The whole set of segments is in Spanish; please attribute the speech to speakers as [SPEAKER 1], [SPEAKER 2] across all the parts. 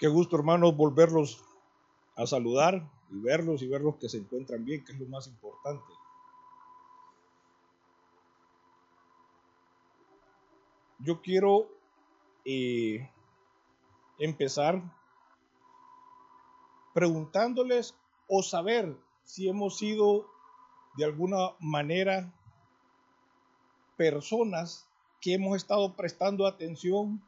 [SPEAKER 1] Qué gusto, hermanos, volverlos a saludar y verlos y verlos que se encuentran bien, que es lo más importante. Yo quiero eh, empezar preguntándoles o saber si hemos sido de alguna manera personas que hemos estado prestando atención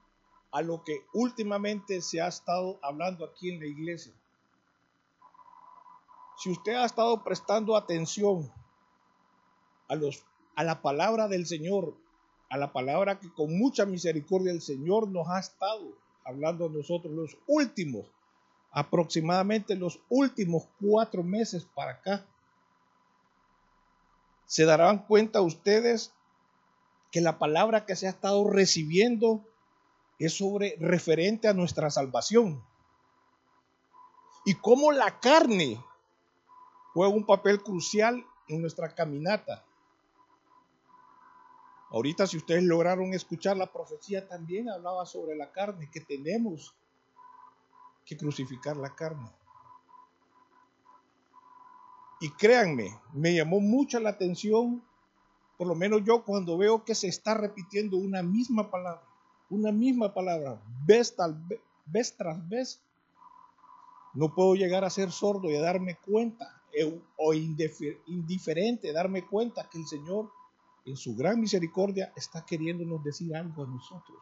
[SPEAKER 1] a lo que últimamente se ha estado hablando aquí en la iglesia. Si usted ha estado prestando atención a, los, a la palabra del Señor, a la palabra que con mucha misericordia el Señor nos ha estado hablando a nosotros los últimos, aproximadamente los últimos cuatro meses para acá, se darán cuenta ustedes que la palabra que se ha estado recibiendo es sobre referente a nuestra salvación. Y cómo la carne juega un papel crucial en nuestra caminata. Ahorita si ustedes lograron escuchar la profecía también hablaba sobre la carne, que tenemos que crucificar la carne. Y créanme, me llamó mucho la atención, por lo menos yo cuando veo que se está repitiendo una misma palabra, una misma palabra, vez, tal, vez tras vez, no puedo llegar a ser sordo y a darme cuenta eh, o indiferente, darme cuenta que el Señor en su gran misericordia está queriéndonos decir algo a nosotros.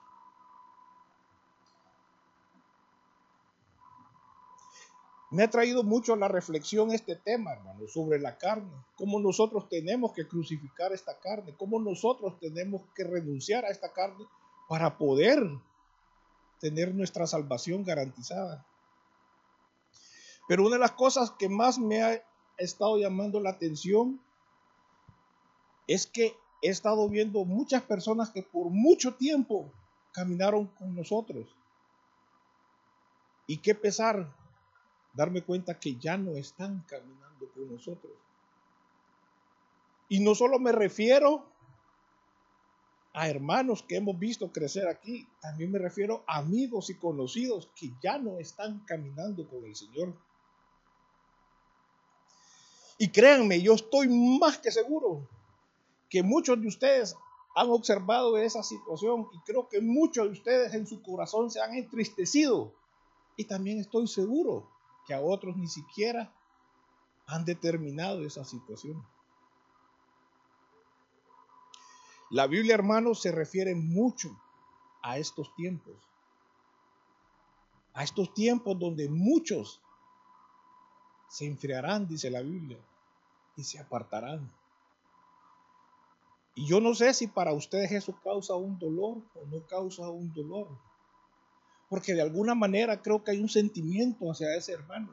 [SPEAKER 1] Me ha traído mucho a la reflexión este tema, hermano, sobre la carne, cómo nosotros tenemos que crucificar esta carne, cómo nosotros tenemos que renunciar a esta carne para poder tener nuestra salvación garantizada. Pero una de las cosas que más me ha estado llamando la atención es que he estado viendo muchas personas que por mucho tiempo caminaron con nosotros. Y qué pesar darme cuenta que ya no están caminando con nosotros. Y no solo me refiero a hermanos que hemos visto crecer aquí, también me refiero a amigos y conocidos que ya no están caminando con el Señor. Y créanme, yo estoy más que seguro que muchos de ustedes han observado esa situación y creo que muchos de ustedes en su corazón se han entristecido. Y también estoy seguro que a otros ni siquiera han determinado esa situación. La Biblia, hermanos, se refiere mucho a estos tiempos. A estos tiempos donde muchos se enfriarán, dice la Biblia, y se apartarán. Y yo no sé si para ustedes eso causa un dolor o no causa un dolor porque de alguna manera creo que hay un sentimiento hacia ese hermano.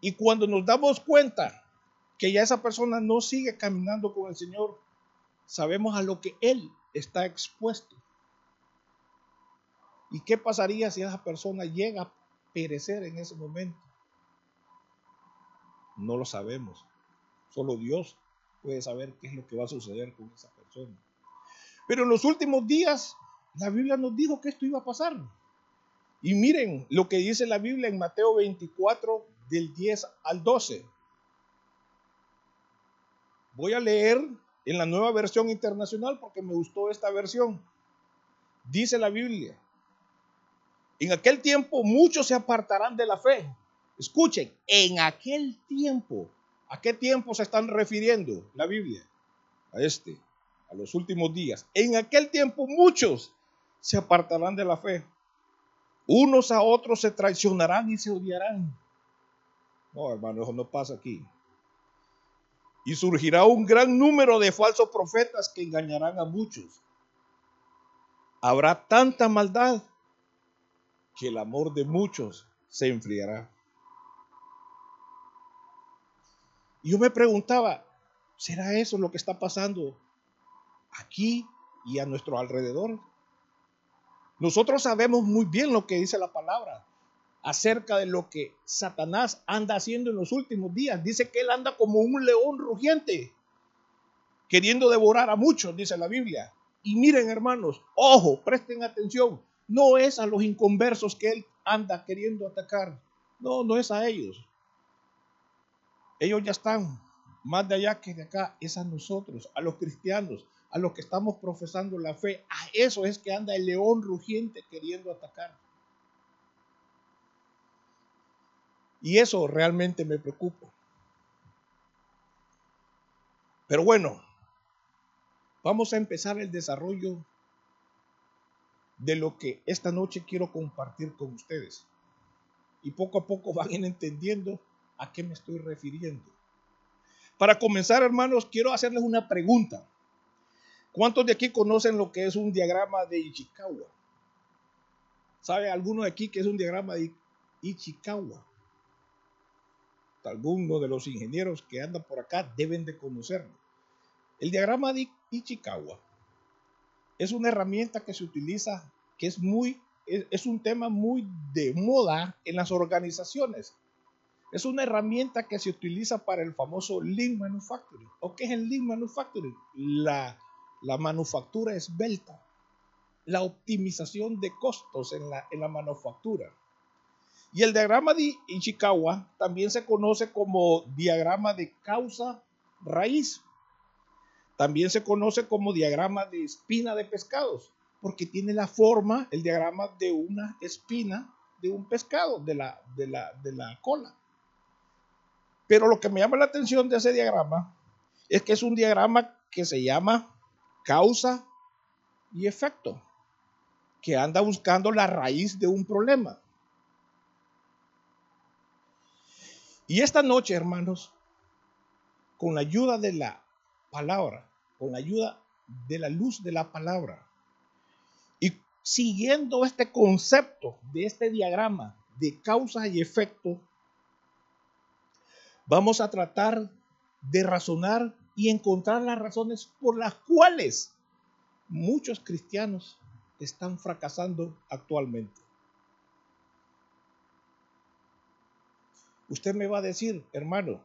[SPEAKER 1] Y cuando nos damos cuenta que ya esa persona no sigue caminando con el Señor, sabemos a lo que Él está expuesto. ¿Y qué pasaría si esa persona llega a perecer en ese momento? No lo sabemos. Solo Dios puede saber qué es lo que va a suceder con esa persona. Pero en los últimos días la Biblia nos dijo que esto iba a pasar. Y miren lo que dice la Biblia en Mateo 24 del 10 al 12. Voy a leer en la nueva versión internacional porque me gustó esta versión. Dice la Biblia, en aquel tiempo muchos se apartarán de la fe. Escuchen, en aquel tiempo, ¿a qué tiempo se están refiriendo la Biblia? A este, a los últimos días. En aquel tiempo muchos se apartarán de la fe. Unos a otros se traicionarán y se odiarán. No, hermano, eso no pasa aquí. Y surgirá un gran número de falsos profetas que engañarán a muchos. Habrá tanta maldad que el amor de muchos se enfriará. Y yo me preguntaba, ¿será eso lo que está pasando aquí y a nuestro alrededor? Nosotros sabemos muy bien lo que dice la palabra acerca de lo que Satanás anda haciendo en los últimos días. Dice que él anda como un león rugiente, queriendo devorar a muchos, dice la Biblia. Y miren, hermanos, ojo, presten atención. no es a los inconversos que él anda queriendo atacar. No, no es a ellos. Ellos ya están más de allá que de acá. Es a nosotros, a los cristianos, a los que estamos profesando la fe. A eso es que anda el león rugiente queriendo atacar. Y eso realmente me preocupa. Pero bueno, vamos a empezar el desarrollo de lo que esta noche quiero compartir con ustedes. Y poco a poco van entendiendo a qué me estoy refiriendo. Para comenzar, hermanos, quiero hacerles una pregunta. ¿Cuántos de aquí conocen lo que es un diagrama de Ichikawa? ¿Sabe alguno de aquí que es un diagrama de Ichikawa? Algunos de los ingenieros que andan por acá deben de conocerlo. El diagrama de Ichikawa es una herramienta que se utiliza, que es muy, es, un tema muy de moda en las organizaciones. Es una herramienta que se utiliza para el famoso Lean Manufacturing. ¿O qué es el Lean Manufacturing? La, la manufactura esbelta, la optimización de costos en la, en la manufactura. Y el diagrama de Ichikawa también se conoce como diagrama de causa-raíz. También se conoce como diagrama de espina de pescados, porque tiene la forma, el diagrama de una espina de un pescado, de la, de la, de la cola. Pero lo que me llama la atención de ese diagrama es que es un diagrama que se llama causa y efecto, que anda buscando la raíz de un problema. Y esta noche, hermanos, con la ayuda de la palabra, con la ayuda de la luz de la palabra, y siguiendo este concepto de este diagrama de causa y efecto, vamos a tratar de razonar y encontrar las razones por las cuales muchos cristianos están fracasando actualmente. Usted me va a decir, hermano,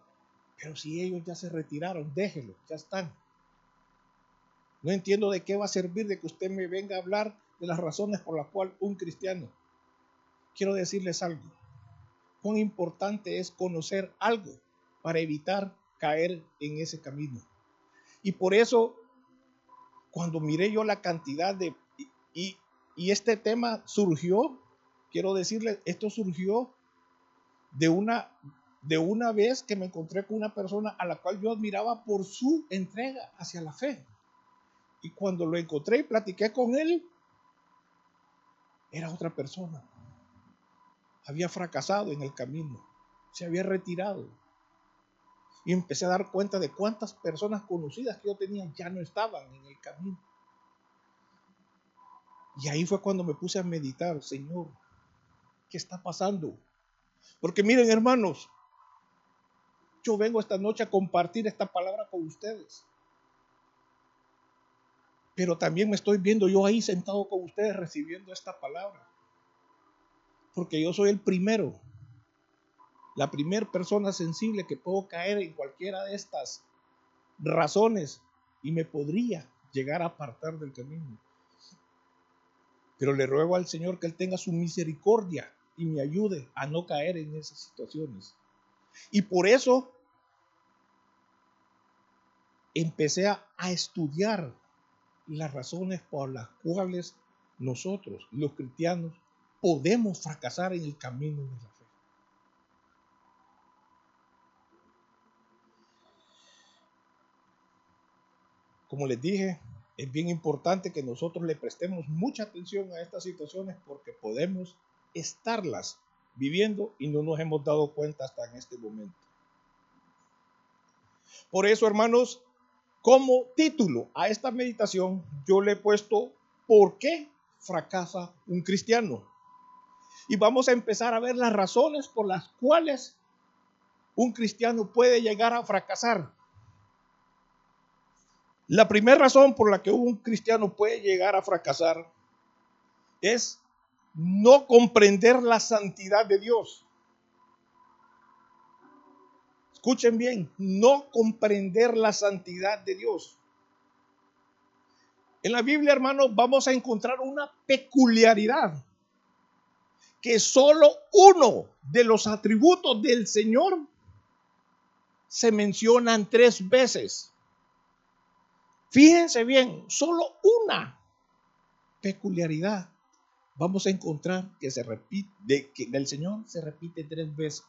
[SPEAKER 1] pero si ellos ya se retiraron, déjelo, ya están. No entiendo de qué va a servir de que usted me venga a hablar de las razones por las cuales un cristiano. Quiero decirles algo. Cuán importante es conocer algo para evitar caer en ese camino. Y por eso, cuando miré yo la cantidad de... Y, y este tema surgió, quiero decirles, esto surgió de una, de una vez que me encontré con una persona a la cual yo admiraba por su entrega hacia la fe. Y cuando lo encontré y platiqué con él, era otra persona. Había fracasado en el camino, se había retirado. Y empecé a dar cuenta de cuántas personas conocidas que yo tenía ya no estaban en el camino. Y ahí fue cuando me puse a meditar, Señor, ¿qué está pasando? Porque miren, hermanos, yo vengo esta noche a compartir esta palabra con ustedes. Pero también me estoy viendo yo ahí sentado con ustedes recibiendo esta palabra. Porque yo soy el primero, la primera persona sensible que puedo caer en cualquiera de estas razones y me podría llegar a apartar del camino. Pero le ruego al Señor que Él tenga su misericordia y me ayude a no caer en esas situaciones. Y por eso empecé a, estudiar las razones por las cuales nosotros, los cristianos, podemos fracasar en el camino de la fe. Como les dije, es bien importante que nosotros le prestemos mucha atención a estas situaciones porque podemos estarlas viviendo y no nos hemos dado cuenta hasta en este momento. Por eso, hermanos, como título a esta meditación, yo le he puesto ¿Por qué fracasa un cristiano? Y vamos a empezar a ver las razones por las cuales un cristiano puede llegar a fracasar. La primera razón por la que un cristiano puede llegar a fracasar es no comprender la santidad de Dios. Escuchen bien, no comprender la santidad de Dios. En la Biblia, hermanos, vamos a encontrar una peculiaridad que solo uno de los atributos del Señor se mencionan tres veces. Fíjense bien, solo una peculiaridad vamos a encontrar que se repite, que del Señor se repite tres veces.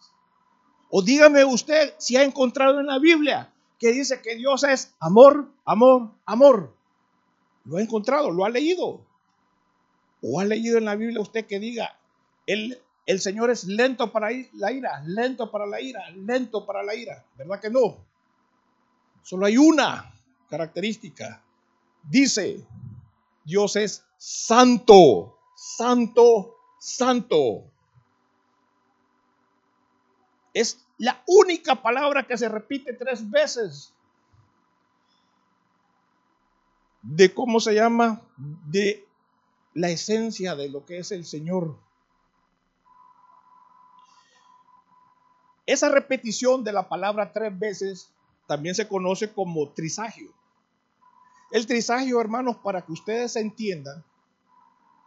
[SPEAKER 1] O dígame usted si ha encontrado en la Biblia que dice que Dios es amor, amor, amor. ¿Lo ha encontrado? ¿Lo ha leído? ¿O ha leído en la Biblia usted que diga, el, el Señor es lento para la ira, lento para la ira, lento para la ira? ¿Verdad que no? Solo hay una característica. Dice, Dios es santo, santo, santo. Es la única palabra que se repite tres veces. De cómo se llama, de la esencia de lo que es el Señor. Esa repetición de la palabra tres veces también se conoce como trisagio. El trisagio, hermanos, para que ustedes entiendan,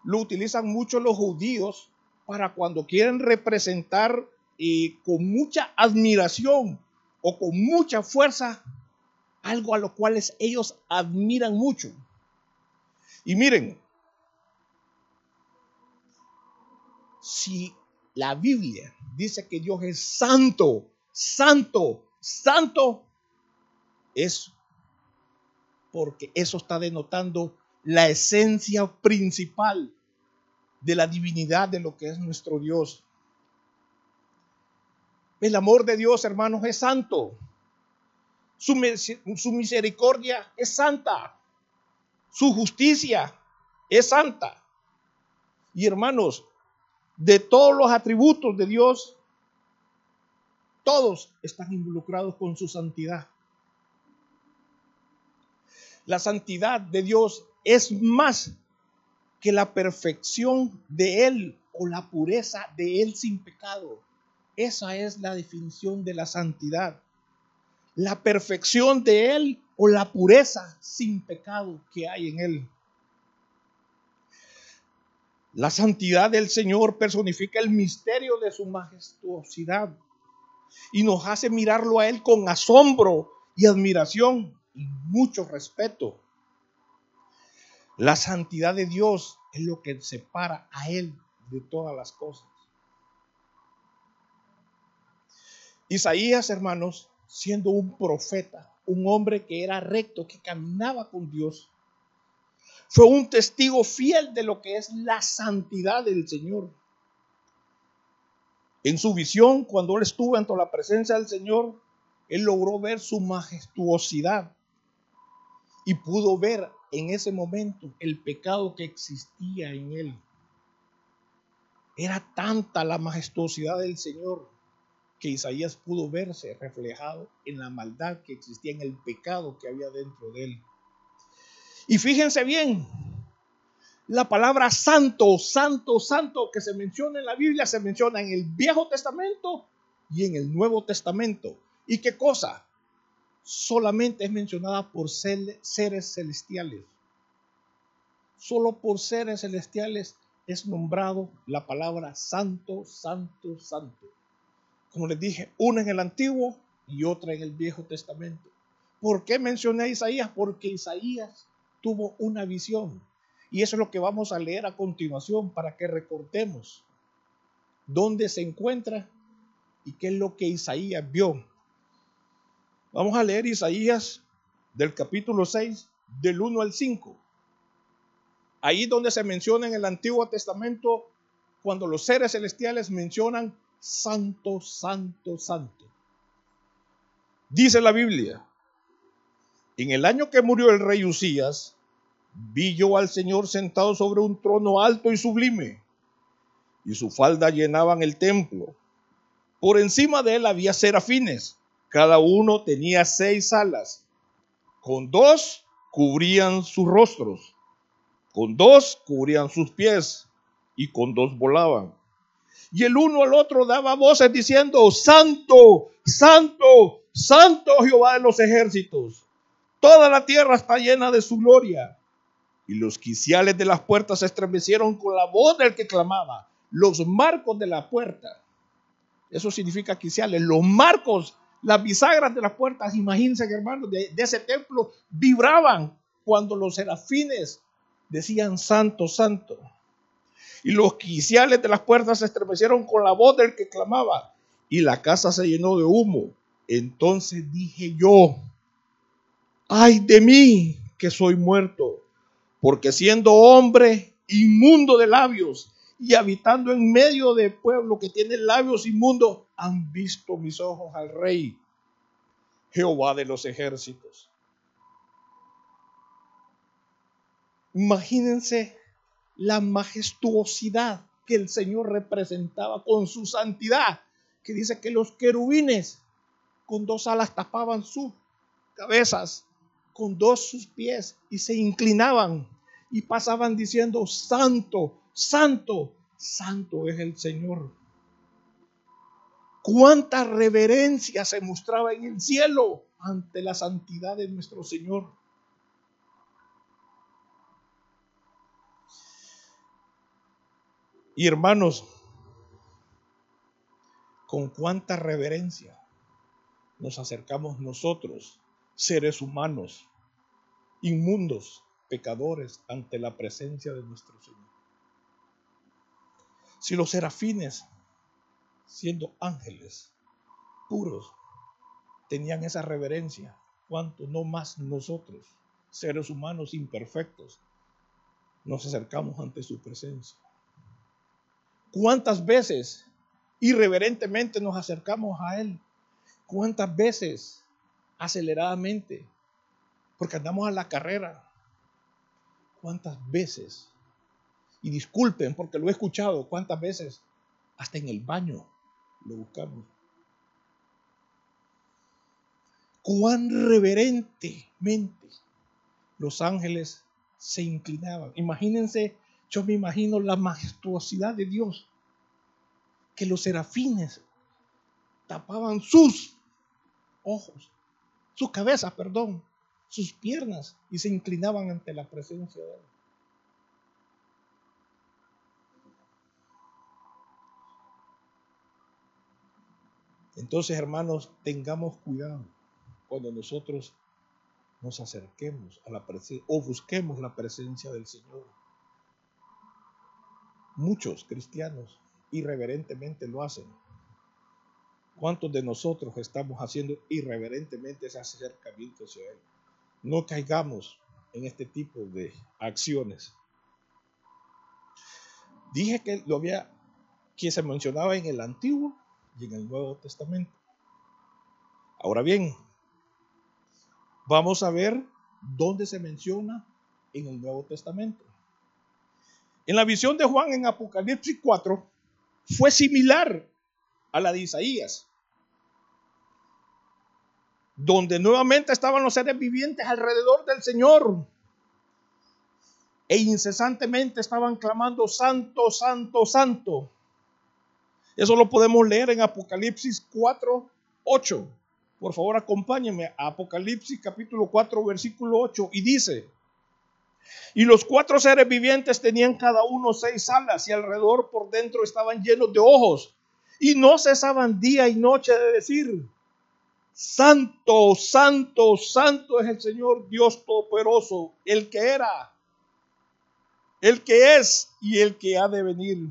[SPEAKER 1] lo utilizan mucho los judíos para cuando quieren representar y con mucha admiración o con mucha fuerza algo a lo cual ellos admiran mucho. Y miren, si la Biblia dice que Dios es santo, santo, santo, es porque eso está denotando la esencia principal de la divinidad de lo que es nuestro Dios. El amor de Dios, hermanos, es santo. Su, misericordia es santa. Su justicia es santa. Y hermanos, de todos los atributos de Dios, todos están involucrados con su santidad. La santidad de Dios es más que la perfección de Él o la pureza de Él sin pecado. Esa es la definición de la santidad. La perfección de Él o la pureza sin pecado que hay en Él. La santidad del Señor personifica el misterio de su majestuosidad y nos hace mirarlo a Él con asombro y admiración y mucho respeto. La santidad de Dios es lo que separa a Él de todas las cosas. Isaías, hermanos, siendo un profeta, un hombre que era recto, que caminaba con Dios, fue un testigo fiel de lo que es la santidad del Señor. En su visión, cuando él estuvo ante la presencia del Señor, él logró ver su majestuosidad y pudo ver en ese momento el pecado que existía en él. Era tanta la majestuosidad del Señor que Isaías pudo verse reflejado en la maldad que existía, en el pecado que había dentro de él. Y fíjense bien, la palabra santo, santo, santo que se menciona en la Biblia se menciona en el Viejo Testamento y en el Nuevo Testamento. ¿Y qué cosa? Solamente es mencionada por seres celestiales. Solo por seres celestiales es nombrado la palabra santo, santo, santo. Como les dije, una en el Antiguo y otra en el Viejo Testamento. ¿Por qué mencioné a Isaías? Porque Isaías tuvo una visión. Y eso es lo que vamos a leer a continuación para que recordemos dónde se encuentra y qué es lo que Isaías vio Vamos a leer Isaías del capítulo 6, del 1 al 5. Ahí donde se menciona en el Antiguo Testamento, cuando los seres celestiales mencionan santo, santo, santo. Dice la Biblia, en el año que murió el rey Usías, vi yo al Señor sentado sobre un trono alto y sublime, y su falda llenaban el templo. Por encima de él había serafines cada uno tenía seis alas. Con dos cubrían sus rostros, con dos cubrían sus pies y con dos volaban. Y el uno al otro daba voces diciendo, Santo, Santo, Santo Jehová de los ejércitos. Toda la tierra está llena de su gloria. Y los quiciales de las puertas se estremecieron con la voz del que clamaba. Los marcos de la puerta. Eso significa quiciales. Los marcos, las bisagras de las puertas, imagínense, hermanos, de, de ese templo vibraban cuando los serafines decían santo, santo. Y los quiciales de las puertas se estremecieron con la voz del que clamaba. Y la casa se llenó de humo. Entonces dije yo, ay de mí que soy muerto, porque siendo hombre inmundo de labios y habitando en medio de pueblo que tiene labios inmundos, han visto mis ojos al rey, Jehová de los ejércitos. Imagínense la majestuosidad que el Señor representaba con su santidad, que dice que los querubines con dos alas tapaban sus cabezas, con dos sus pies y se inclinaban y pasaban diciendo, santo, santo, santo es el Señor. Cuánta reverencia se mostraba en el cielo ante la santidad de nuestro Señor. Y hermanos, con cuánta reverencia nos acercamos nosotros, seres humanos, inmundos, pecadores, ante la presencia de nuestro Señor. Si los serafines, siendo ángeles puros, tenían esa reverencia, cuánto no más nosotros, seres humanos imperfectos, nos acercamos ante su presencia. ¿Cuántas veces irreverentemente nos acercamos a Él? ¿Cuántas veces aceleradamente? Porque andamos a la carrera. ¿Cuántas veces? Y disculpen porque lo he escuchado. ¿Cuántas veces? Hasta en el baño lo buscamos. Cuán reverentemente los ángeles se inclinaban. Imagínense yo me imagino la majestuosidad de Dios, que los serafines tapaban sus ojos, sus cabezas, perdón, sus piernas y se inclinaban ante la presencia de Él. Entonces, hermanos, tengamos cuidado cuando nosotros nos acerquemos a la presencia o busquemos la presencia del Señor. Muchos cristianos irreverentemente lo hacen. ¿Cuántos de nosotros estamos haciendo irreverentemente ese acercamiento hacia Él? No caigamos en este tipo de acciones. Dije que lo había, que se mencionaba en el Antiguo y en el Nuevo Testamento. Ahora bien, vamos a ver dónde se menciona en el Nuevo Testamento. En la visión de Juan en Apocalipsis 4 fue similar a la de Isaías, donde nuevamente estaban los seres vivientes alrededor del Señor e incesantemente estaban clamando, Santo, Santo, Santo. Eso lo podemos leer en Apocalipsis 4, 8. Por favor, acompáñenme a Apocalipsis capítulo 4, versículo 8, y dice, y los cuatro seres vivientes tenían cada uno seis alas y alrededor por dentro estaban llenos de ojos. Y no cesaban día y noche de decir, Santo, santo, santo es el Señor Dios Todopoderoso, el que era, el que es y el que ha de venir.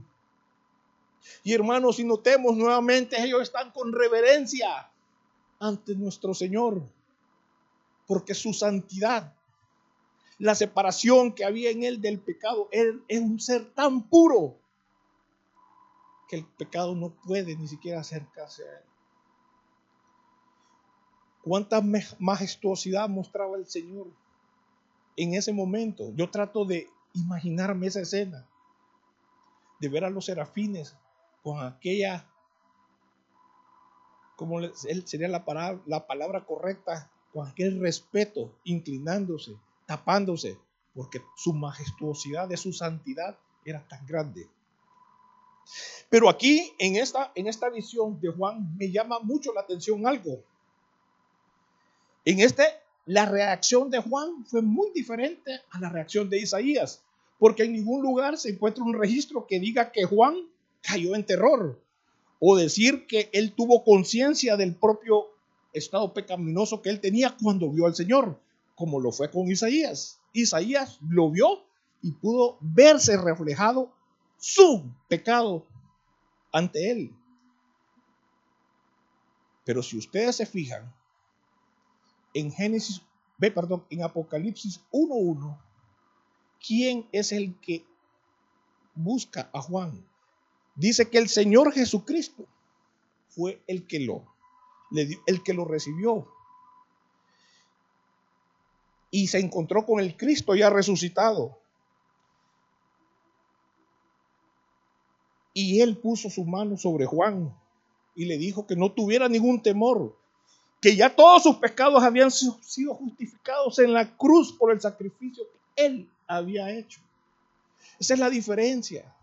[SPEAKER 1] Y hermanos, si notemos nuevamente, ellos están con reverencia ante nuestro Señor, porque su santidad la separación que había en él del pecado. Él es un ser tan puro que el pecado no puede ni siquiera acercarse a él. Cuánta majestuosidad mostraba el Señor en ese momento. Yo trato de imaginarme esa escena, de ver a los serafines con aquella, como sería la palabra, la palabra correcta, con aquel respeto, inclinándose tapándose, porque su majestuosidad de su santidad era tan grande. Pero aquí, en esta, en esta visión de Juan, me llama mucho la atención algo. En este la reacción de Juan fue muy diferente a la reacción de Isaías, porque en ningún lugar se encuentra un registro que diga que Juan cayó en terror o decir que él tuvo conciencia del propio estado pecaminoso que él tenía cuando vio al Señor, como lo fue con Isaías. Isaías lo vio y pudo verse reflejado su pecado ante él. Pero si ustedes se fijan, en Génesis, perdón, en Apocalipsis 1.1, ¿quién es el que busca a Juan? Dice que el Señor Jesucristo fue el que lo, el que lo recibió. Y se encontró con el Cristo ya resucitado. Y él puso su mano sobre Juan y le dijo que no tuviera ningún temor, que ya todos sus pecados habían sido justificados en la cruz por el sacrificio que él había hecho. Esa es la diferencia.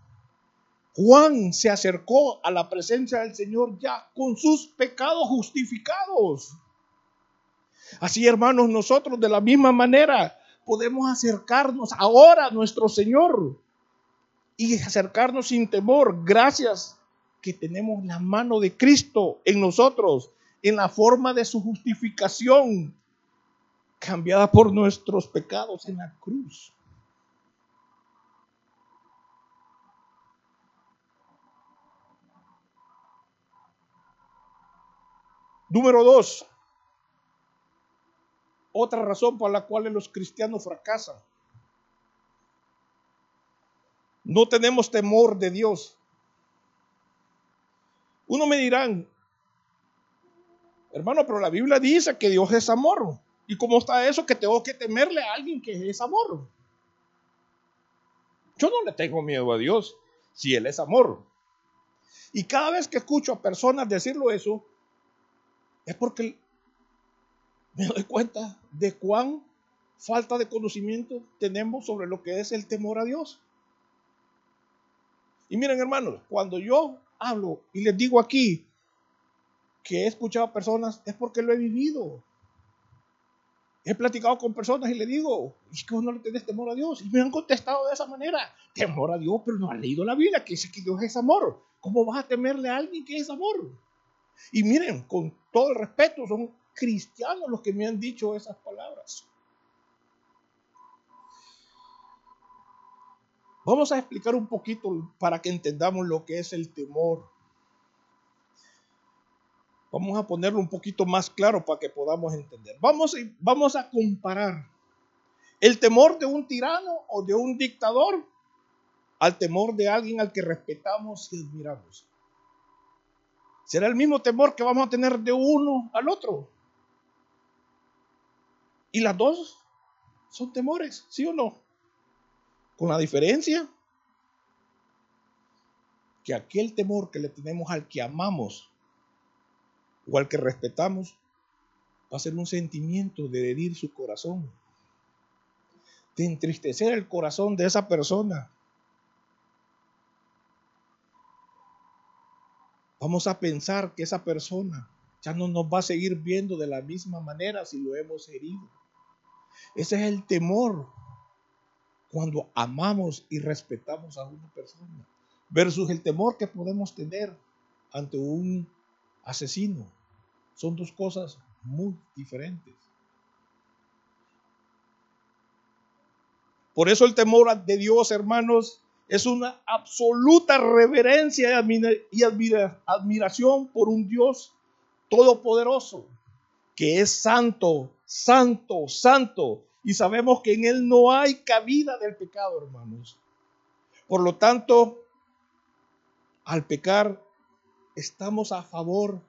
[SPEAKER 1] Juan se acercó a la presencia del Señor ya con sus pecados justificados. Así, hermanos, nosotros de la misma manera podemos acercarnos ahora a nuestro Señor y acercarnos sin temor, gracias que tenemos la mano de Cristo en nosotros, en la forma de su justificación, cambiada por nuestros pecados en la cruz. Número dos, otra razón por la cual los cristianos fracasan. No tenemos temor de Dios. Uno me dirán, hermano, pero la Biblia dice que Dios es amor. ¿Y cómo está eso que tengo que temerle a alguien que es amor? Yo no le tengo miedo a Dios si Él es amor. Y cada vez que escucho a personas decirlo eso, es porque me doy cuenta de cuán falta de conocimiento tenemos sobre lo que es el temor a Dios. Y miren hermanos, cuando yo hablo y les digo aquí que he escuchado a personas, es porque lo he vivido. He platicado con personas y le digo, es que vos no le tenés temor a Dios. Y me han contestado de esa manera, temor a Dios, pero no han leído la Biblia, que dice que Dios es amor. ¿Cómo vas a temerle a alguien que es amor? Y miren, con todo el respeto, son cristianos los que me han dicho esas palabras. Vamos a explicar un poquito para que entendamos lo que es el temor. Vamos a ponerlo un poquito más claro para que podamos entender. Vamos, vamos a comparar el temor de un tirano o de un dictador al temor de alguien al que respetamos y admiramos. Será el mismo temor que vamos a tener de uno al otro. Y las dos son temores, ¿sí o no? Con la diferencia que aquel temor que le tenemos al que amamos o al que respetamos va a ser un sentimiento de herir su corazón, de entristecer el corazón de esa persona, Vamos a pensar que esa persona ya no nos va a seguir viendo de la misma manera si lo hemos herido. Ese es el temor cuando amamos y respetamos a una persona versus el temor que podemos tener ante un asesino. Son dos cosas muy diferentes. Por eso el temor de Dios, hermanos, es una absoluta reverencia y admiración por un Dios todopoderoso, que es santo, santo, santo. Y sabemos que en Él no hay cabida del pecado, hermanos. Por lo tanto, al pecar, estamos a favor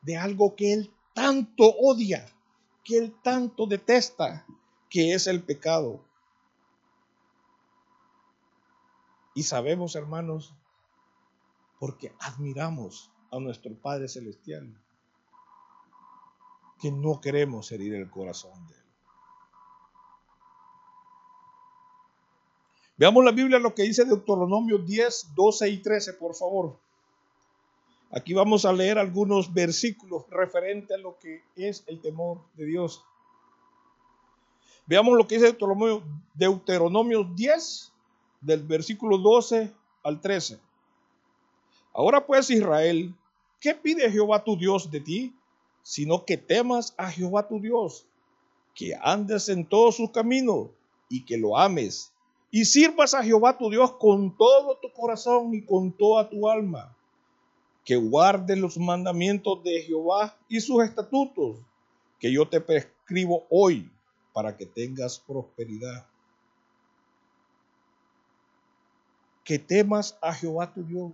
[SPEAKER 1] de algo que Él tanto odia, que Él tanto detesta, que es el pecado. Y sabemos, hermanos, porque admiramos a nuestro Padre Celestial, que no queremos herir el corazón de Él. Veamos la Biblia lo que dice Deuteronomio 10, 12 y 13, por favor. Aquí vamos a leer algunos versículos referentes a lo que es el temor de Dios. Veamos lo que dice Deuteronomio, Deuteronomio 10, del versículo 12 al 13. Ahora pues Israel, ¿qué pide Jehová tu Dios de ti? Sino que temas a Jehová tu Dios, que andes en todos sus caminos y que lo ames, y sirvas a Jehová tu Dios con todo tu corazón y con toda tu alma, que guardes los mandamientos de Jehová y sus estatutos, que yo te prescribo hoy para que tengas prosperidad. Que temas a Jehová tu Dios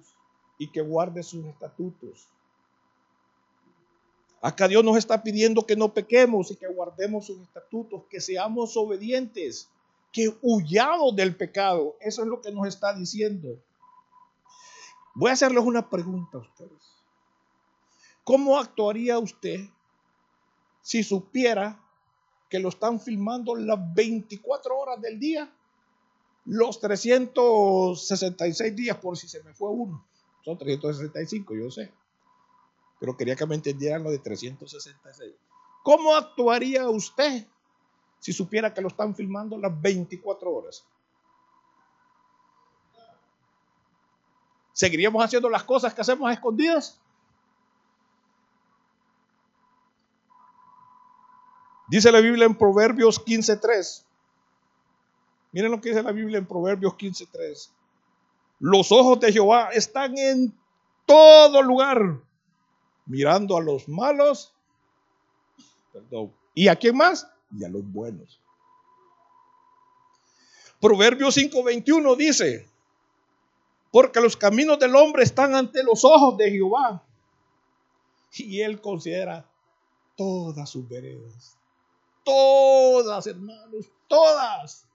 [SPEAKER 1] y que guardes sus estatutos. Acá Dios nos está pidiendo que no pequemos y que guardemos sus estatutos, que seamos obedientes, que huyamos del pecado. Eso es lo que nos está diciendo. Voy a hacerles una pregunta a ustedes. ¿Cómo actuaría usted si supiera que lo están filmando las 24 horas del día, los 366 días por si se me fue uno. Son 365, yo sé. Pero quería que me entendieran lo de 366. ¿Cómo actuaría usted si supiera que lo están filmando las 24 horas? ¿Seguiríamos haciendo las cosas que hacemos a escondidas? Dice la Biblia en Proverbios 15.3. Miren lo que dice la Biblia en Proverbios 15.3. Los ojos de Jehová están en todo lugar, mirando a los malos. Perdón. ¿Y a quién más? Y a los buenos. Proverbios 5:21 dice, porque los caminos del hombre están ante los ojos de Jehová, y él considera todas sus veredas. Todas, hermanos, todas.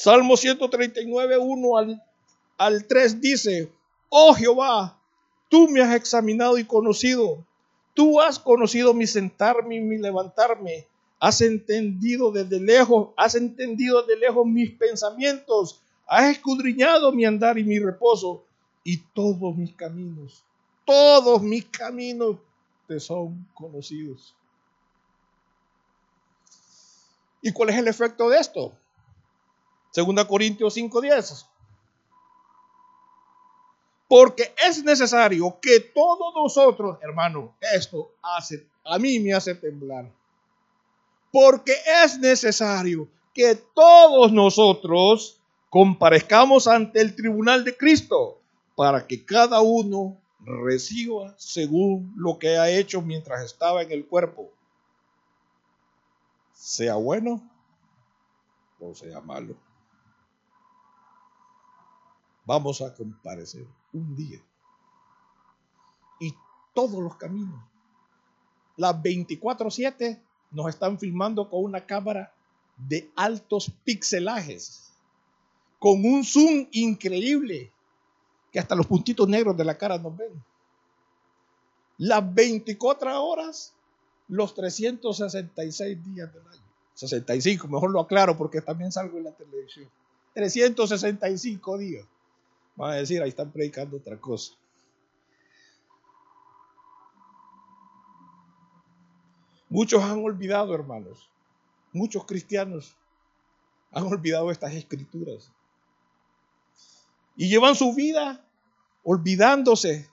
[SPEAKER 1] Salmo 139, 1 al, al 3 dice, oh Jehová, tú me has examinado y conocido. Tú has conocido mi sentarme y mi levantarme. Has entendido desde lejos, has entendido desde lejos mis pensamientos. Has escudriñado mi andar y mi reposo y todos mis caminos. Todos mis caminos son conocidos. ¿Y cuál es el efecto de esto? Segunda Corintios 5:10. Porque es necesario que todos nosotros, hermano, esto hace, a mí me hace temblar. Porque es necesario que todos nosotros comparezcamos ante el tribunal de Cristo para que cada uno reciba según lo que ha hecho mientras estaba en el cuerpo, sea bueno o sea malo. Vamos a comparecer un día y todos los caminos, las 24/7 nos están filmando con una cámara de altos pixelajes, con un zoom increíble que hasta los puntitos negros de la cara nos ven. Las 24 horas, los 366 días del año. 65, mejor lo aclaro porque también salgo en la televisión. 365 días. Van a decir, ahí están predicando otra cosa. Muchos han olvidado, hermanos. Muchos cristianos han olvidado estas escrituras y llevan su vida olvidándose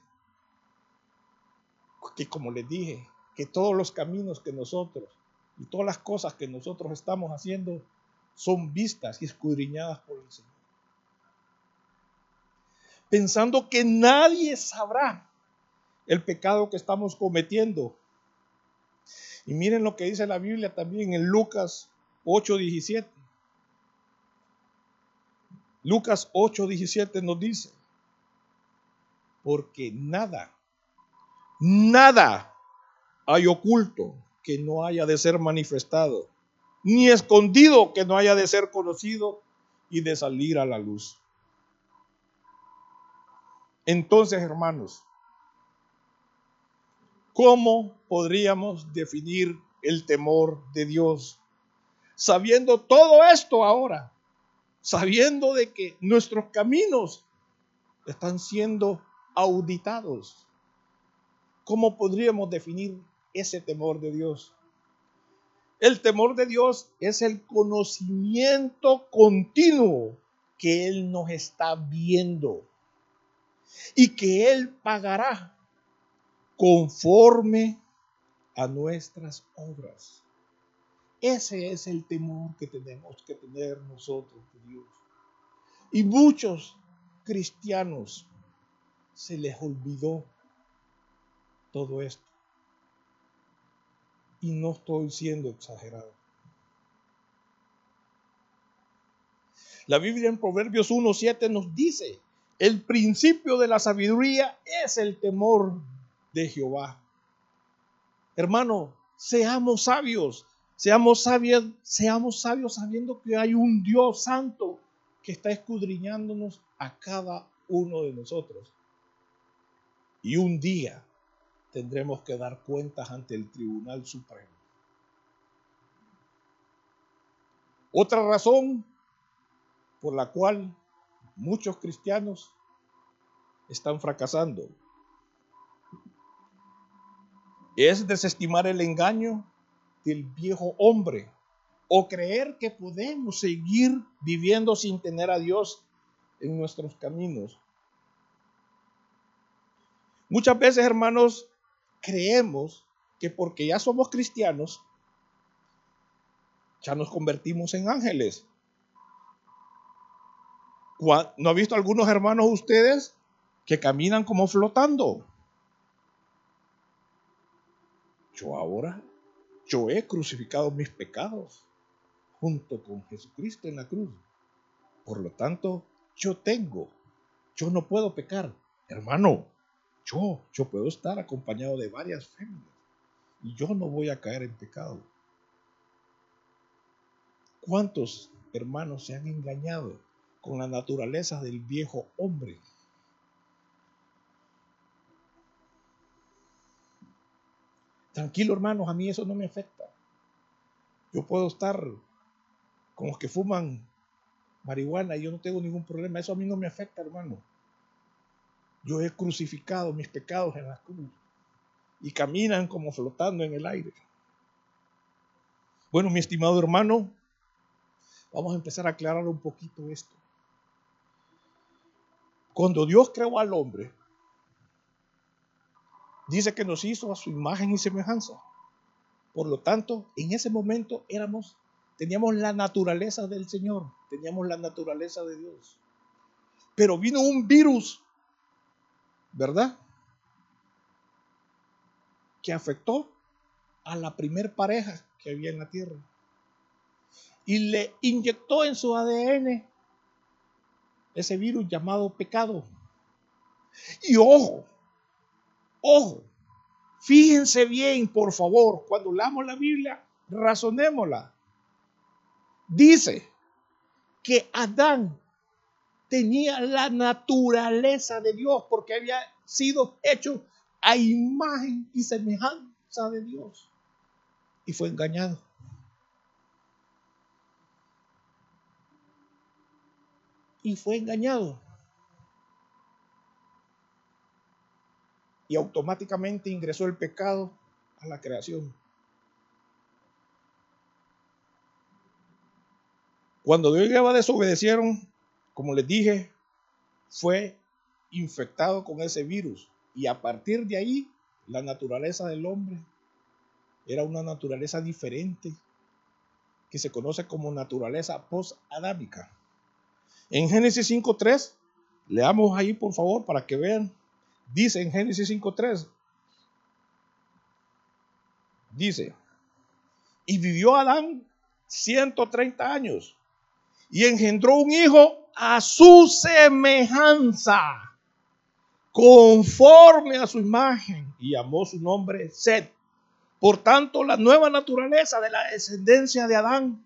[SPEAKER 1] que como les dije, que todos los caminos que nosotros y todas las cosas que nosotros estamos haciendo son vistas y escudriñadas por el Señor. Pensando que nadie sabrá el pecado que estamos cometiendo. Y miren lo que dice la Biblia también en Lucas 8:17. Lucas 8:17 nos dice, porque nada, nada hay oculto que no haya de ser manifestado, ni escondido que no haya de ser conocido y de salir a la luz. Entonces, hermanos, ¿cómo podríamos definir el temor de Dios? Sabiendo todo esto ahora, sabiendo de que nuestros caminos están siendo auditados. ¿Cómo podríamos definir ese temor de Dios? El temor de Dios es el conocimiento continuo que Él nos está viendo y que Él pagará conforme a nuestras obras. Ese es el temor que tenemos que tener nosotros de Dios. Y muchos cristianos se les olvidó todo esto. Y no estoy siendo exagerado. La Biblia en Proverbios 1.7 nos dice, el principio de la sabiduría es el temor de Jehová. Hermano, seamos sabios, seamos sabios, seamos sabios sabiendo que hay un Dios santo que está escudriñándonos a cada uno de nosotros. Y un día tendremos que dar cuentas ante el Tribunal Supremo. Otra razón por la cual muchos cristianos están fracasando es desestimar el engaño del viejo hombre o creer que podemos seguir viviendo sin tener a Dios en nuestros caminos. Muchas veces, hermanos, creemos que porque ya somos cristianos, ya nos convertimos en ángeles. ¿No ha visto algunos hermanos ustedes que caminan como flotando? Yo ahora, yo he crucificado mis pecados junto con Jesucristo en la cruz. Por lo tanto, yo tengo, yo no puedo pecar. Hermano, yo, yo puedo estar acompañado de varias féminas y yo no voy a caer en pecado. ¿Cuántos hermanos se han engañado con la naturaleza del viejo hombre? Tranquilo, hermanos, a mí eso no me afecta. Yo puedo estar con los que fuman marihuana y yo no tengo ningún problema. Eso a mí no me afecta, hermano. Yo he crucificado mis pecados en la cruz y caminan como flotando en el aire. Bueno, mi estimado hermano, vamos a empezar a aclarar un poquito esto. Cuando Dios creó al hombre, dice que nos hizo a su imagen y semejanza. Por lo tanto, en ese momento éramos, teníamos la naturaleza del Señor, teníamos la naturaleza de Dios. Pero vino un virus ¿verdad? Que afectó a la primer pareja que había en la tierra. Y le inyectó en su ADN ese virus llamado pecado. Y ojo, ojo, fíjense bien, por favor, cuando leamos la Biblia, razonémosla. Dice que Adán tenía la naturaleza de Dios porque había sido hecho a imagen y semejanza de Dios. Y fue engañado. Y fue engañado. Y automáticamente ingresó el pecado a la creación. Cuando Dios y Eva desobedecieron, como les dije, fue infectado con ese virus y a partir de ahí la naturaleza del hombre era una naturaleza diferente que se conoce como naturaleza post-adámica. En Génesis 5.3, leamos ahí por favor para que vean, dice en Génesis 5.3, dice, y vivió Adán 130 años y engendró un hijo a su semejanza, conforme a su imagen, y llamó su nombre Seth. Por tanto, la nueva naturaleza de la descendencia de Adán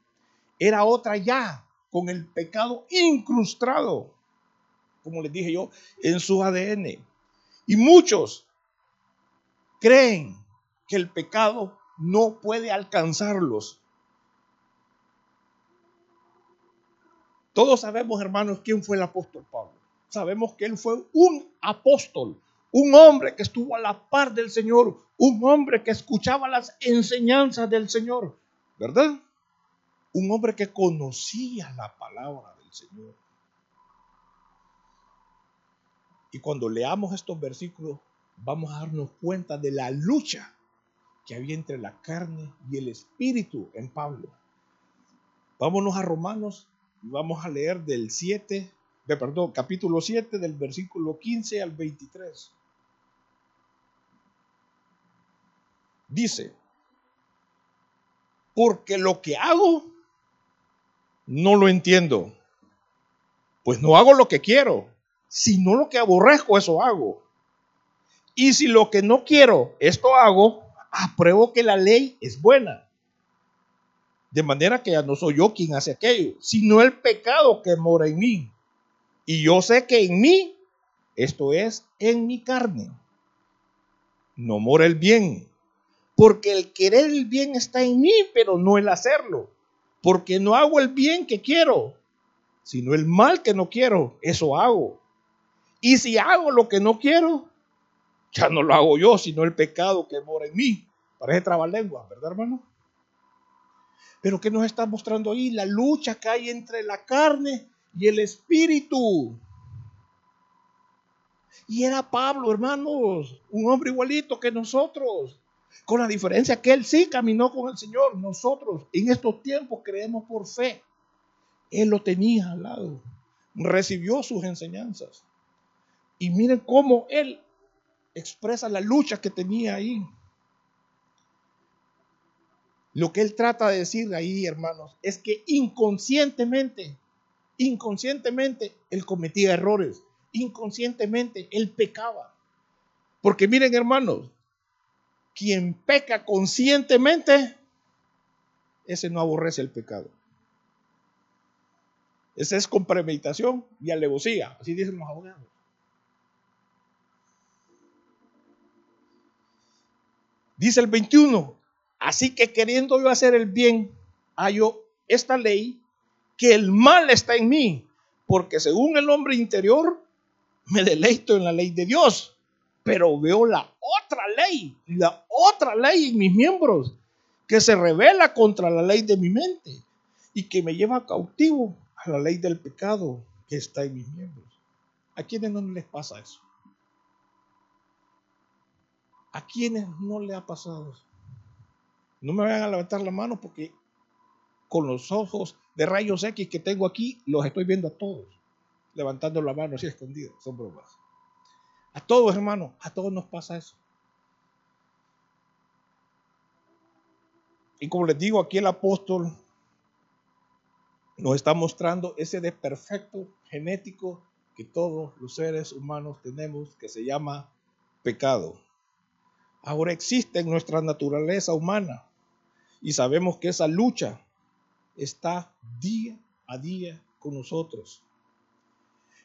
[SPEAKER 1] era otra ya, con el pecado incrustado, como les dije yo, en su ADN. Y muchos creen que el pecado no puede alcanzarlos Todos sabemos, hermanos, quién fue el apóstol Pablo. Sabemos que él fue un apóstol, un hombre que estuvo a la par del Señor, un hombre que escuchaba las enseñanzas del Señor. ¿verdad? Un hombre que conocía la palabra del Señor. Y cuando leamos estos versículos, vamos a darnos cuenta de la lucha que había entre la carne y el espíritu en Pablo. Vámonos a Romanos y vamos a leer del 7, de, perdón, capítulo 7 del versículo 15 al 23. Dice, porque lo que hago no lo entiendo. Pues no hago lo que quiero, sino lo que aborrezco, eso hago. Y si lo que no quiero, esto hago, apruebo que la ley es buena. De manera que ya no soy yo quien hace aquello, sino el pecado que mora en mí. Y yo sé que en mí, esto es, en mi carne, no mora el bien. Porque el querer el bien está en mí, pero no el hacerlo. Porque no hago el bien que quiero, sino el mal que no quiero, eso hago. Y si hago lo que no quiero, ya no lo hago yo, sino el pecado que mora en mí. Parece trabalengua, ¿verdad, hermano? Pero ¿qué nos está mostrando ahí? La lucha que hay entre la carne y el espíritu. Y era Pablo, hermanos, un hombre igualito que nosotros. Con la diferencia que él sí caminó con el Señor. Nosotros en estos tiempos creemos por fe. Él lo tenía al lado. Recibió sus enseñanzas. Y miren cómo él expresa la lucha que tenía ahí. Lo que él trata de decir ahí, hermanos, es que inconscientemente, inconscientemente, él cometía errores. Inconscientemente, él pecaba. Porque miren, hermanos, quien peca conscientemente, ese no aborrece el pecado. Ese es con premeditación y alevosía, así dicen los abogados. Dice el 21, así que queriendo yo hacer el bien, hallo esta ley, que el mal está en mí, porque según el hombre interior, me deleito en la ley de Dios, pero veo la otra ley, la otra ley en mis miembros, que se revela contra la ley de mi mente y que me lleva cautivo a la ley del pecado que está en mis miembros. ¿A quiénes no les pasa eso? ¿A quiénes no le ha pasado No me vayan a levantar la mano porque con los ojos de rayos X que tengo aquí, los estoy viendo a todos, levantando la mano así escondida. Son bromas. A todos, hermanos, a todos nos pasa eso. Y como les digo, aquí el apóstol nos está mostrando ese desperfecto genético que todos los seres humanos tenemos, que se llama pecado ahora existe en nuestra naturaleza humana y sabemos que esa lucha está día a día con nosotros.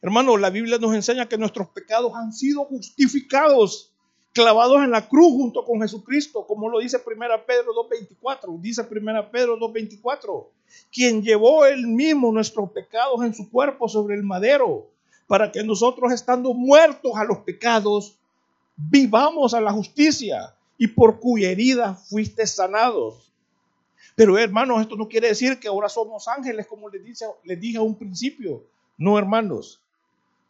[SPEAKER 1] Hermano, la Biblia nos enseña que nuestros pecados han sido justificados, clavados en la cruz junto con Jesucristo, como lo dice 1 Pedro 2.24. Dice 1 Pedro 2.24, quien llevó él mismo nuestros pecados en su cuerpo sobre el madero, para que nosotros estando muertos a los pecados, vivamos a la justicia y por cuya herida fuiste sanados. Pero hermanos, esto no quiere decir que ahora somos ángeles, como les, dice, les dije a un principio. No, hermanos.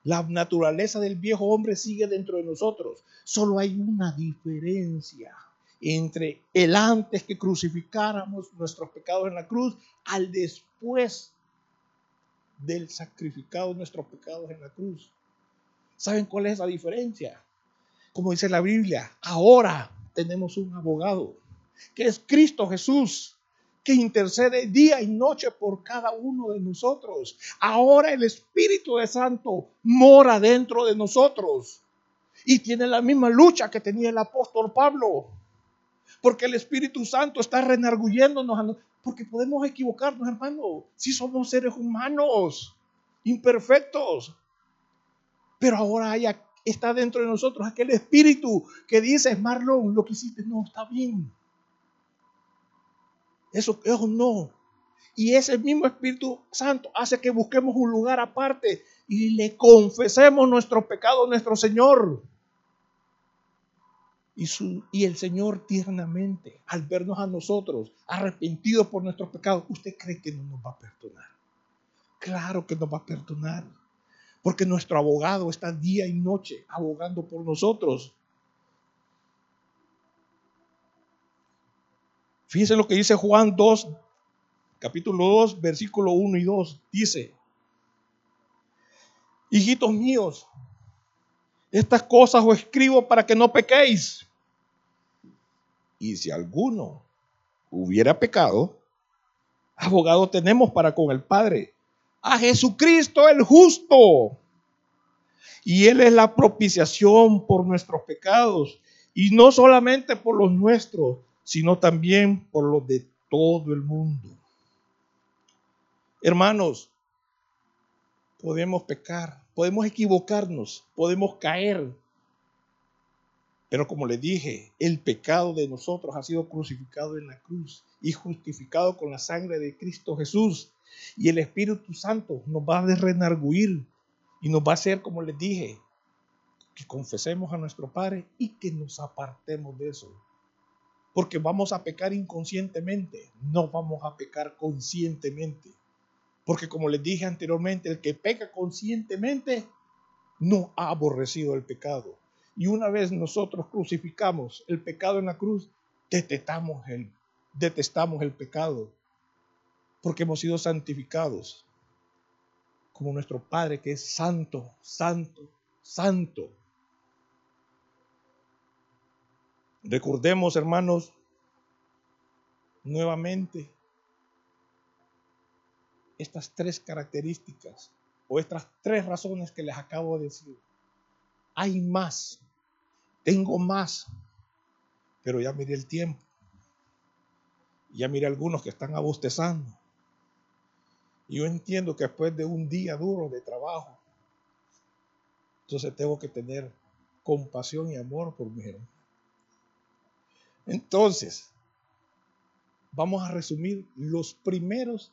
[SPEAKER 1] La naturaleza del viejo hombre sigue dentro de nosotros. Solo hay una diferencia entre el antes que crucificáramos nuestros pecados en la cruz al después del sacrificado nuestros pecados en la cruz. ¿Saben cuál es la diferencia? como dice la Biblia, ahora tenemos un abogado, que es Cristo Jesús, que intercede día y noche por cada uno de nosotros. Ahora el Espíritu de Santo mora dentro de nosotros y tiene la misma lucha que tenía el apóstol Pablo. Porque el Espíritu Santo está renarguyéndonos, porque podemos equivocarnos, hermano, si somos seres humanos, imperfectos. Pero ahora está dentro de nosotros, aquel espíritu que dice, Marlon, lo que hiciste no está bien. Eso, eso no. Y ese mismo Espíritu Santo hace que busquemos un lugar aparte y le confesemos nuestros pecados a nuestro Señor. Y, su, y el Señor tiernamente, al vernos a nosotros arrepentidos por nuestros pecados, ¿usted cree que no nos va a perdonar? Claro que nos va a perdonar. Porque nuestro abogado está día y noche abogando por nosotros. Fíjense lo que dice Juan 2, capítulo 2, versículo 1 y 2. Dice, hijitos míos, estas cosas os escribo para que no pequéis. Y si alguno hubiera pecado, abogado tenemos para con el Padre, a Jesucristo el justo. Y Él es la propiciación por nuestros pecados, y no solamente por los nuestros, sino también por los de todo el mundo. Hermanos, podemos pecar, podemos equivocarnos, podemos caer. Pero como le dije, el pecado de nosotros ha sido crucificado en la cruz y justificado con la sangre de Cristo Jesús. Y el Espíritu Santo nos va a renarguir y nos va a hacer, como les dije, que confesemos a nuestro Padre y que nos apartemos de eso. Porque vamos a pecar inconscientemente, no vamos a pecar conscientemente. Porque como les dije anteriormente, el que peca conscientemente no ha aborrecido el pecado. Y una vez nosotros crucificamos el pecado en la cruz, detestamos el, detestamos el pecado. Porque hemos sido santificados como nuestro Padre que es santo, santo, santo. Recordemos, hermanos, nuevamente estas tres características o estas tres razones que les acabo de decir. Hay más, tengo más, pero ya miré el tiempo. Ya miré algunos que están abostezando. Y yo entiendo que después de un día duro de trabajo, entonces tengo que tener compasión y amor por mi hermano. Entonces, vamos a resumir los primeros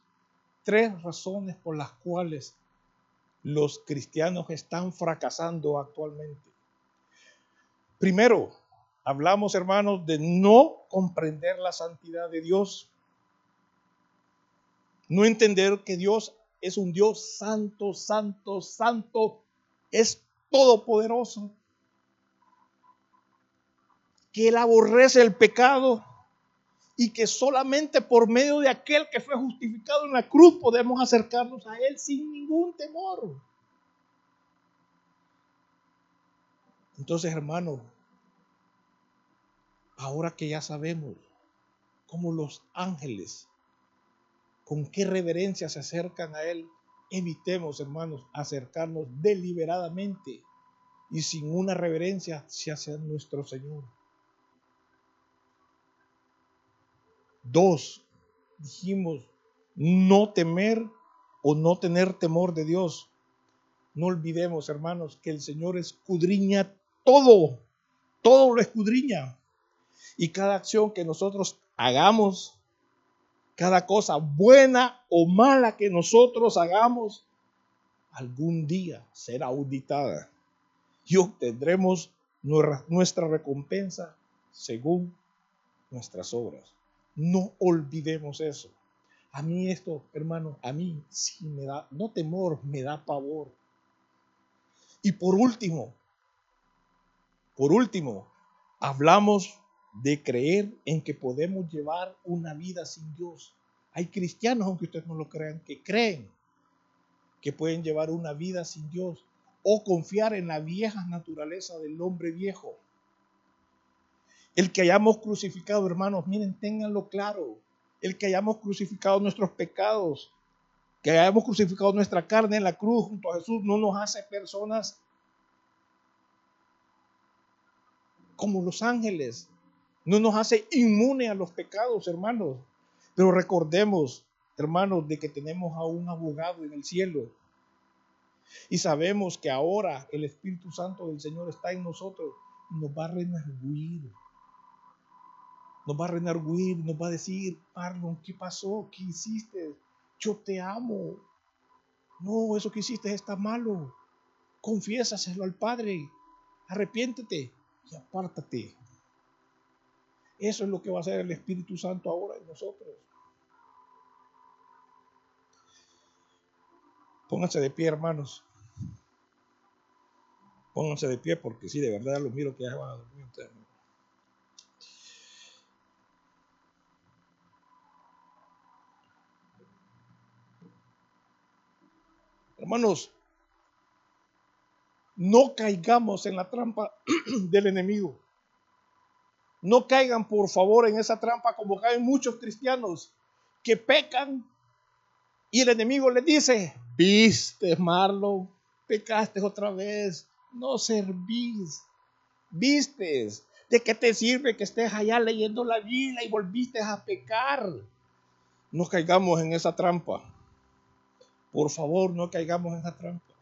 [SPEAKER 1] tres razones por las cuales los cristianos están fracasando actualmente. Primero, hablamos, hermanos, de no comprender la santidad de Dios. No entender que Dios es un Dios santo, santo, santo, es todopoderoso. Que Él aborrece el pecado y que solamente por medio de aquel que fue justificado en la cruz podemos acercarnos a Él sin ningún temor. Entonces, hermano, ahora que ya sabemos cómo los ángeles, con qué reverencia se acercan a Él, evitemos, hermanos, acercarnos deliberadamente y sin una reverencia hacia nuestro Señor. Dos, dijimos, no temer o no tener temor de Dios. No olvidemos, hermanos, que el Señor escudriña todo, todo lo escudriña. Y cada acción que nosotros hagamos, cada cosa buena o mala que nosotros hagamos, algún día será auditada y obtendremos nuestra recompensa según nuestras obras. No olvidemos eso. A mí esto, hermano, a mí sí me da, no temor, me da pavor. Y por último, por último, hablamos de creer en que podemos llevar una vida sin Dios. Hay cristianos, aunque ustedes no lo crean, que creen que pueden llevar una vida sin Dios o confiar en la vieja naturaleza del hombre viejo. El que hayamos crucificado, hermanos, miren, ténganlo claro. El que hayamos crucificado nuestros pecados, que hayamos crucificado nuestra carne en la cruz junto a Jesús, no nos hace personas como los ángeles. No nos hace inmune a los pecados, hermanos. Pero recordemos, hermanos, de que tenemos a un abogado en el cielo. Y sabemos que ahora el Espíritu Santo del Señor está en nosotros y nos va a renarguir nos va a renarguir, nos va a decir, Marlon, ¿qué pasó? ¿Qué hiciste? Yo te amo. No, eso que hiciste está malo. Confiésaselo al Padre. Arrepiéntete y apártate Eso es lo que va a hacer el Espíritu Santo ahora en nosotros. Pónganse de pie, hermanos. Pónganse de pie porque sí, de verdad los miro que ya van a dormir ustedes. Hermanos, no caigamos en la trampa del enemigo. No caigan, por favor, en esa trampa como caen muchos cristianos que pecan y el enemigo les dice, viste, Marlon, pecaste otra vez, no servís, vistes. ¿De qué te sirve que estés allá leyendo la Biblia y volviste a pecar? No caigamos en esa trampa. Por favor, no caigamos en esa trampa.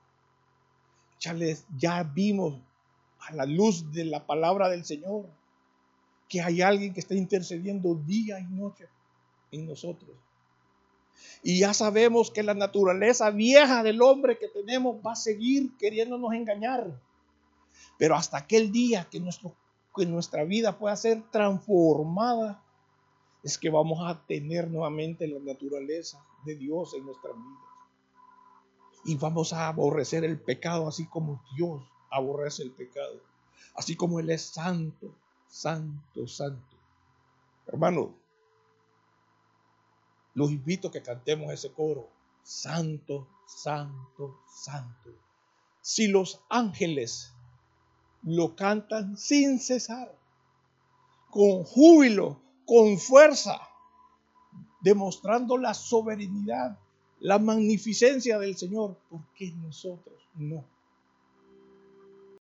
[SPEAKER 1] Ya, ya vimos a la luz de la palabra del Señor que hay alguien que está intercediendo día y noche en nosotros. Y ya sabemos que la naturaleza vieja del hombre que tenemos va a seguir queriéndonos engañar. Pero hasta aquel día que, que nuestra vida pueda ser transformada, es que vamos a tener nuevamente la naturaleza de Dios en nuestra vida. Y vamos a aborrecer el pecado así como Dios aborrece el pecado. Así como Él es santo, santo, santo. Hermano, los invito a que cantemos ese coro. Santo, santo, santo. Si los ángeles lo cantan sin cesar, con júbilo, con fuerza, demostrando la soberanía, la magnificencia del Señor, ¿por qué nosotros no?